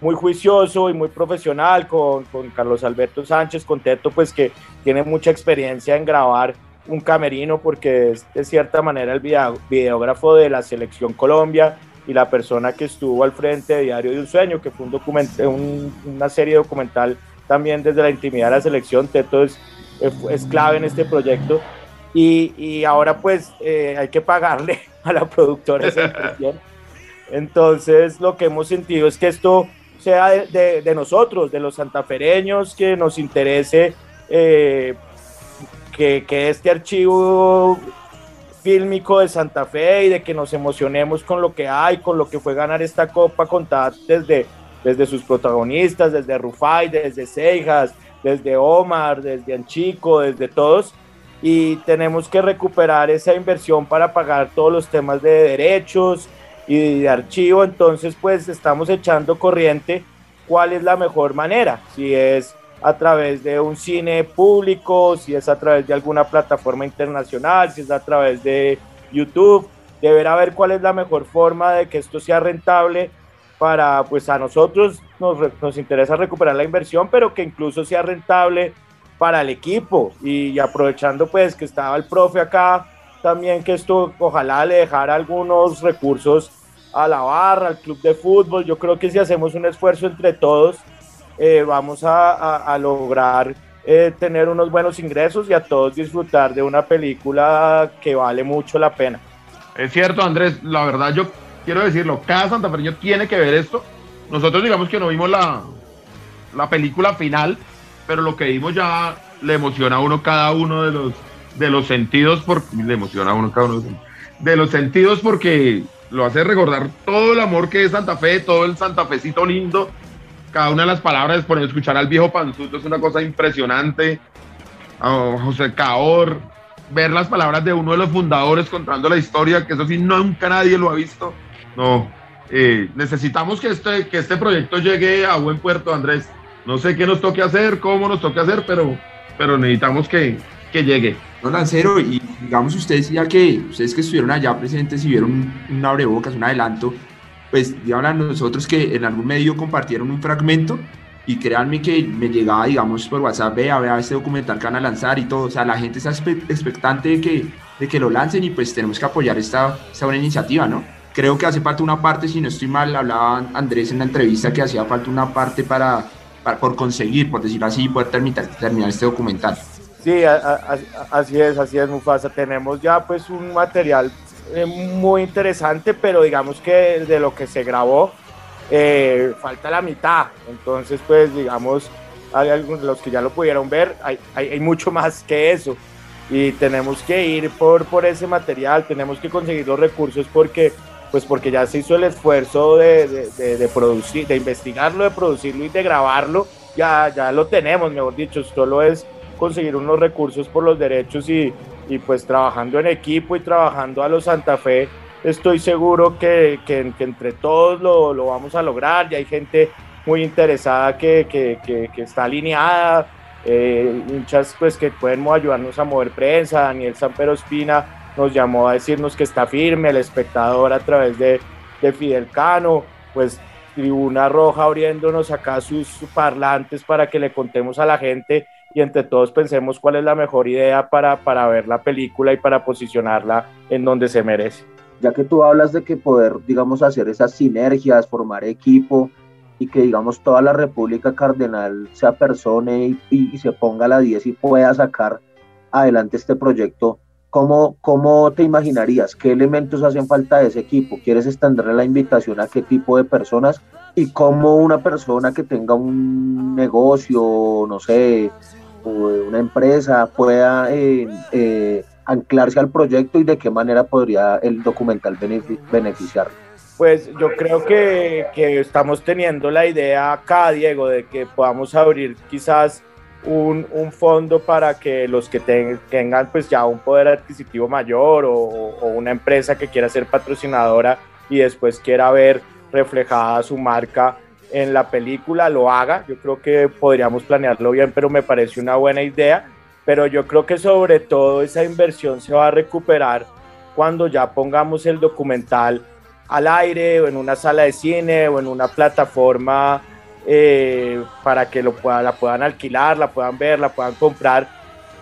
muy juicioso y muy profesional con, con, Carlos Alberto Sánchez, con Teto, pues que tiene mucha experiencia en grabar un camerino porque es de cierta manera el videógrafo de la selección Colombia y la persona que estuvo al frente de Diario de un Sueño, que fue un una serie documental también desde la intimidad de la selección. Teto es es, clave en este proyecto. Y, y ahora pues eh, hay que pagarle <laughs> a la productora esa impresión. Entonces lo que hemos sentido es que esto sea de, de, nosotros, de los santafereños, que nos interese eh, que, que, este archivo fílmico de Santa Fe y de que nos emocionemos con lo que hay, con lo que fue ganar esta copa contada desde, desde sus protagonistas, desde Rufai, desde Seijas, desde Omar, desde Anchico, desde todos, y tenemos que recuperar esa inversión para pagar todos los temas de derechos y de archivo, entonces pues estamos echando corriente cuál es la mejor manera, si es a través de un cine público, si es a través de alguna plataforma internacional, si es a través de YouTube, deberá ver cuál es la mejor forma de que esto sea rentable para, pues a nosotros nos, nos, interesa recuperar la inversión, pero que incluso sea rentable para el equipo. Y, aprovechando pues que estaba el profe acá, también que esto ojalá le dejara algunos recursos a la barra, al club de fútbol. Yo creo que si hacemos un esfuerzo entre todos, eh, vamos a, a, lograr eh, tener unos buenos ingresos y a todos disfrutar de una película que vale mucho la pena. Es cierto, Andrés, la verdad yo quiero decirlo, cada santafereño tiene que ver esto. Nosotros digamos que no vimos la, la película final, pero lo que vimos ya le emociona a uno cada uno de los, de los sentidos, porque le emociona a uno cada uno de los, sentidos porque lo hace recordar todo el amor que es Santa Fe, todo el santafecito lindo, cada una de las palabras, por escuchar al viejo Panzuto es una cosa impresionante, a José Caor, ver las palabras de uno de los fundadores contando la historia, que eso sí nunca nadie lo ha visto, no, eh, necesitamos que este, que este proyecto llegue a buen puerto, Andrés. No sé qué nos toque hacer, cómo nos toque hacer, pero, pero necesitamos que, que llegue. No, Lancero, y digamos ustedes, ya que ustedes que estuvieron allá presentes y vieron un abrebocas, un adelanto, pues a nosotros que en algún medio compartieron un fragmento y créanme que me llegaba, digamos, por WhatsApp, vea, vea este documental que van a lanzar y todo, o sea, la gente está expectante de que, de que lo lancen y pues tenemos que apoyar esta, esta iniciativa, ¿no? creo que hace falta una parte, si no estoy mal, hablaba Andrés en la entrevista que hacía falta una parte para, por conseguir, por decirlo así, poder terminar, terminar este documental. Sí, así es, así es, Mufasa. Tenemos ya pues un material eh, muy interesante, pero digamos que de lo que se grabó eh, falta la mitad. Entonces, pues digamos, hay algunos los que ya lo pudieron ver, hay, hay, hay mucho más que eso y tenemos que ir por, por ese material, tenemos que conseguir los recursos porque pues porque ya se hizo el esfuerzo de, de, producir, de investigarlo, de producirlo y de grabarlo, ya, ya lo tenemos, mejor dicho, solo es conseguir unos recursos por los derechos y, y pues trabajando en equipo y trabajando a los Santa Fe, estoy seguro que, que, entre todos lo, lo, vamos a lograr. Y hay gente muy interesada que, que está alineada, eh, hinchas pues que pueden ayudarnos a mover prensa. Daniel Sampero Espina nos llamó a decirnos que está firme, el espectador a través de, de Fidel Cano, pues Tribuna Roja abriéndonos acá sus parlantes para que le contemos a la gente y entre todos pensemos cuál es la mejor idea para, para ver la película y para posicionarla en donde se merece. Ya que tú hablas de que poder, digamos, hacer esas sinergias, formar equipo y que, digamos, toda la República Cardenal se apersone y, y, se ponga a la 10 y pueda sacar adelante este proyecto, ¿cómo, ¿cómo te imaginarías? ¿Qué elementos hacen falta de ese equipo? ¿Quieres extenderle la invitación a qué tipo de personas? Y cómo una persona que tenga un negocio, no sé, una empresa pueda eh, eh, anclarse al proyecto y de qué manera podría el documental beneficiar. Pues yo creo que, que, estamos teniendo la idea acá, Diego, de que podamos abrir quizás un, un fondo para que los que tengan pues ya un poder adquisitivo mayor o una empresa que quiera ser patrocinadora y después quiera ver reflejada su marca en la película lo haga. Yo creo que podríamos planearlo bien, pero me parece una buena idea. Pero yo creo que sobre todo esa inversión se va a recuperar cuando ya pongamos el documental al aire o en una sala de cine o en una plataforma eh, para que lo pueda, la puedan alquilar, la puedan ver, la puedan comprar.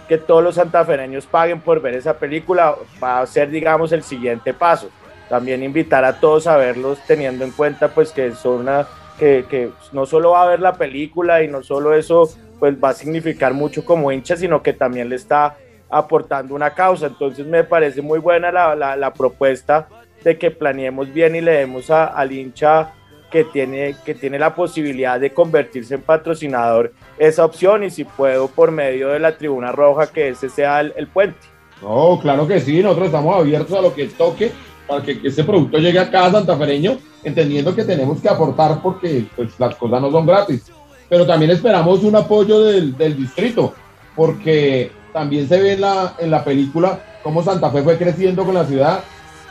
Que todos los santafereños paguen por ver esa película va a ser, digamos, el siguiente paso. También invitar a todos a verlos teniendo en cuenta pues que son una que, no solo va a ver la película y no solo eso pues va a significar mucho como hincha, sino que también le está aportando una causa. Entonces me parece muy buena la, la, propuesta de que planeemos bien y le demos a, al hincha que tiene, que tiene la posibilidad de convertirse en patrocinador esa opción y si puedo por medio de la tribuna roja que ese sea el, el puente. No, claro que sí, nosotros estamos abiertos a lo que toque para que ese producto llegue a cada santafereño, entendiendo que tenemos que aportar porque pues, las cosas no son gratis. Pero también esperamos un apoyo del, del distrito, porque también se ve en la, en la película cómo Santa Fe fue creciendo con la ciudad.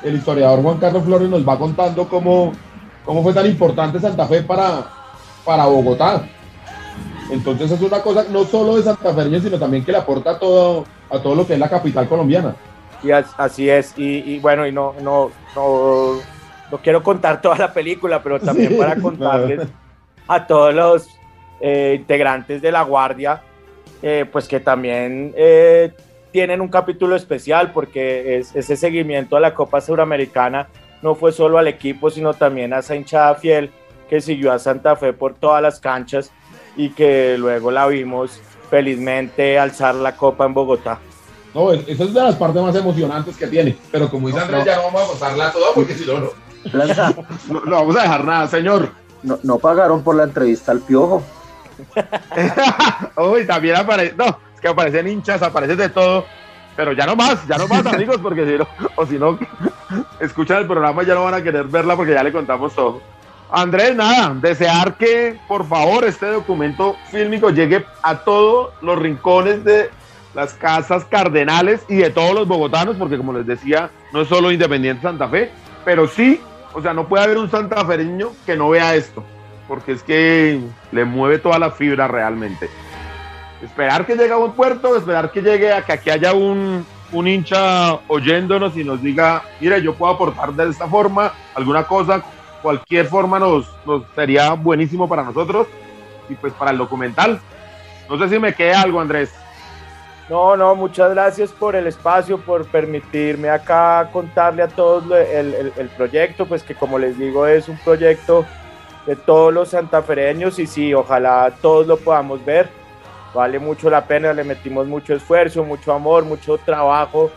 El historiador Juan Carlos Flores nos va contando cómo, cómo fue tan importante Santa Fe para, para Bogotá. Entonces es una cosa no solo de Santa Fe, sino también que le aporta todo, a todo lo que es la capital colombiana. Y así es, y, bueno, y no, no, no, quiero contar <laughs> toda la película, pero también para contarles a todos los eh, integrantes de la Guardia, eh, pues que también eh, tienen un capítulo especial porque ese seguimiento a la Copa Suramericana no fue solo al equipo, sino también a esa hinchada fiel que siguió a Santa Fe por todas las canchas y que luego la vimos felizmente alzar la copa en Bogotá. No, esa es de las partes más emocionantes que tiene. Pero como dice Andrés, ya no vamos a contarla toda porque si no, <laughs> no. No, vamos a dejar nada, señor. No, no pagaron por la entrevista al piojo. <laughs> Uy, también aparece. No, es que aparecen hinchas, aparece de todo. Pero ya no más, ya no más, <laughs> amigos, porque si no, o si no, escuchan el programa ya no van a querer verla porque ya le contamos todo. Andrés, nada, desear que por favor este documento fílmico llegue a todos los rincones de las casas cardenales y de todos los bogotanos, porque como les decía, no es solo Independiente Santa Fe, pero sí, o sea, no puede haber un santafereño que no vea esto, porque es que le mueve toda la fibra realmente. Esperar que llegue a un puerto, esperar que llegue a que aquí haya un, un hincha oyéndonos y nos diga, mire, yo puedo aportar de esta forma, alguna cosa, cualquier forma nos, nos sería buenísimo para nosotros y pues para el documental. No sé si me queda algo, Andrés. No, no, muchas gracias por el espacio, por permitirme acá contarle a todos el, el, proyecto, pues que como les digo es un proyecto de todos los santafereños y sí, ojalá todos lo podamos ver. Vale mucho la pena, le metimos mucho esfuerzo, mucho amor, mucho trabajo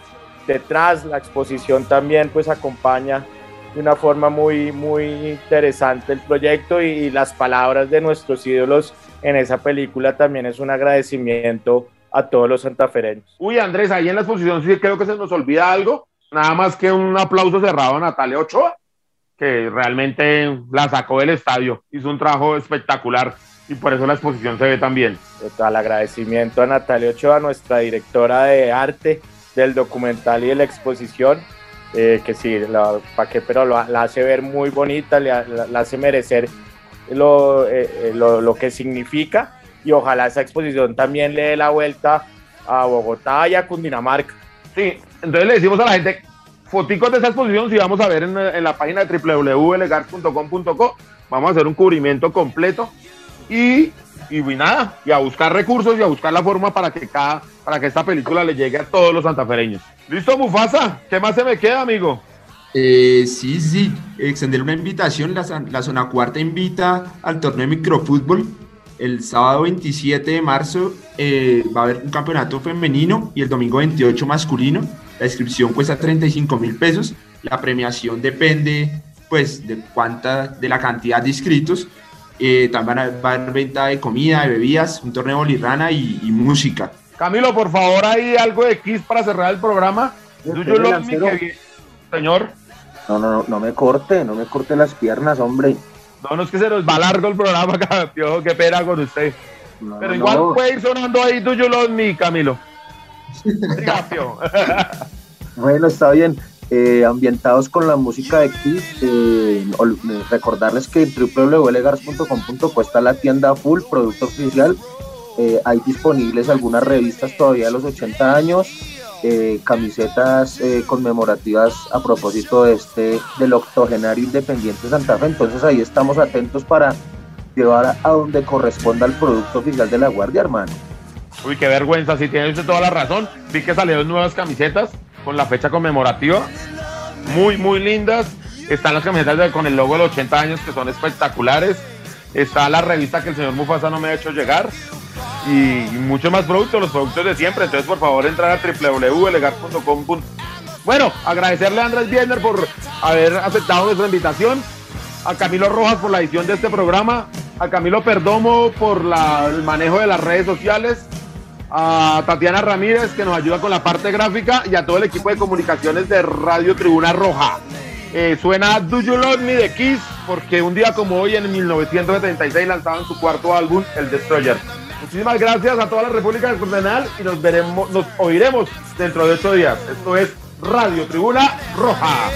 detrás. La exposición también pues acompaña de una forma muy, muy interesante el proyecto y las palabras de nuestros ídolos en esa película también es un agradecimiento a todos los santafereños. Uy, Andrés, ahí en la exposición sí creo que se nos olvida algo, nada más que un aplauso cerrado a Natalia Ochoa, que realmente la sacó del estadio, hizo un trabajo espectacular. y por eso la exposición se ve tan bien. Total agradecimiento a Natalia Ochoa, nuestra directora de arte del documental y de la exposición, eh, que sí, la, pa qué, pero lo- la hace ver muy bonita, le ha- la, la hace merecer lo, eh, eh, lo, lo que significa y ojalá esa exposición también le dé la vuelta a Bogotá y a Cundinamarca. Sí, entonces le decimos a la gente, foticos de esa exposición, si vamos a ver en, en la página de www.legar.com.co, vamos a hacer un cubrimiento completo y, y nada, y a buscar recursos y a buscar la forma para que cada, para que esta película le llegue a todos los santafereños. ¿Listo, Mufasa? ¿Qué más se me queda, amigo? Eh, sí, sí, extender una invitación. La, la zona cuarta invita al torneo de microfútbol. El sábado 27 de marzo eh, va a haber un campeonato femenino y el domingo 28 masculino. La inscripción cuesta 35 mil pesos. La premiación depende, pues, de cuánta, de la cantidad de inscritos. Eh, también va a haber venta de comida, de bebidas, un torneo de bolirrana y, y música. Camilo, por favor, ahí algo de Kiss para cerrar el programa. Señor, No, no, no, no me corte, no me corte las piernas, hombre. No, no es que se nos va largo el programa, <laughs> campeón, qué pena con usted. No, Pero no, igual no. puede ir sonando ahí You Love Me, Camilo. <laughs> Bueno, está bien. Eh, ambientados con la música de Kiss, eh, eh, recordarles que en www.legars.com.co está la tienda full, producto oficial. Eh, hay disponibles algunas revistas todavía de los 80 años, eh, camisetas eh, conmemorativas a propósito de este del octogenario independiente Santa Fe. Entonces ahí estamos atentos para llevar a, donde corresponda el producto oficial de la Guardia, hermano. Uy, qué vergüenza, si tiene usted toda la razón. Vi que salieron nuevas camisetas con la fecha conmemorativa. Muy, muy lindas. Están las camisetas con el logo de los 80 años que son espectaculares. Está la revista que el señor Mufasa no me ha hecho llegar. Y, y mucho más productos, los productos de siempre. Entonces, por favor, entrar a www.legar.com. Bueno, agradecerle a Andrés Bielner por haber aceptado nuestra invitación. A Camilo Rojas por la edición de este programa. A Camilo Perdomo por el manejo de las redes sociales a Tatiana Ramírez que nos ayuda con la parte gráfica y a todo el equipo de comunicaciones de Radio Tribuna Roja. Eh, suena Do You Love Me de Kiss porque un día como hoy en 1976 lanzaban su cuarto álbum, El Destroyer. Muchísimas gracias a toda la República del Condenal y nos veremos, nos oiremos dentro de ocho días. Esto es Radio Tribuna Roja.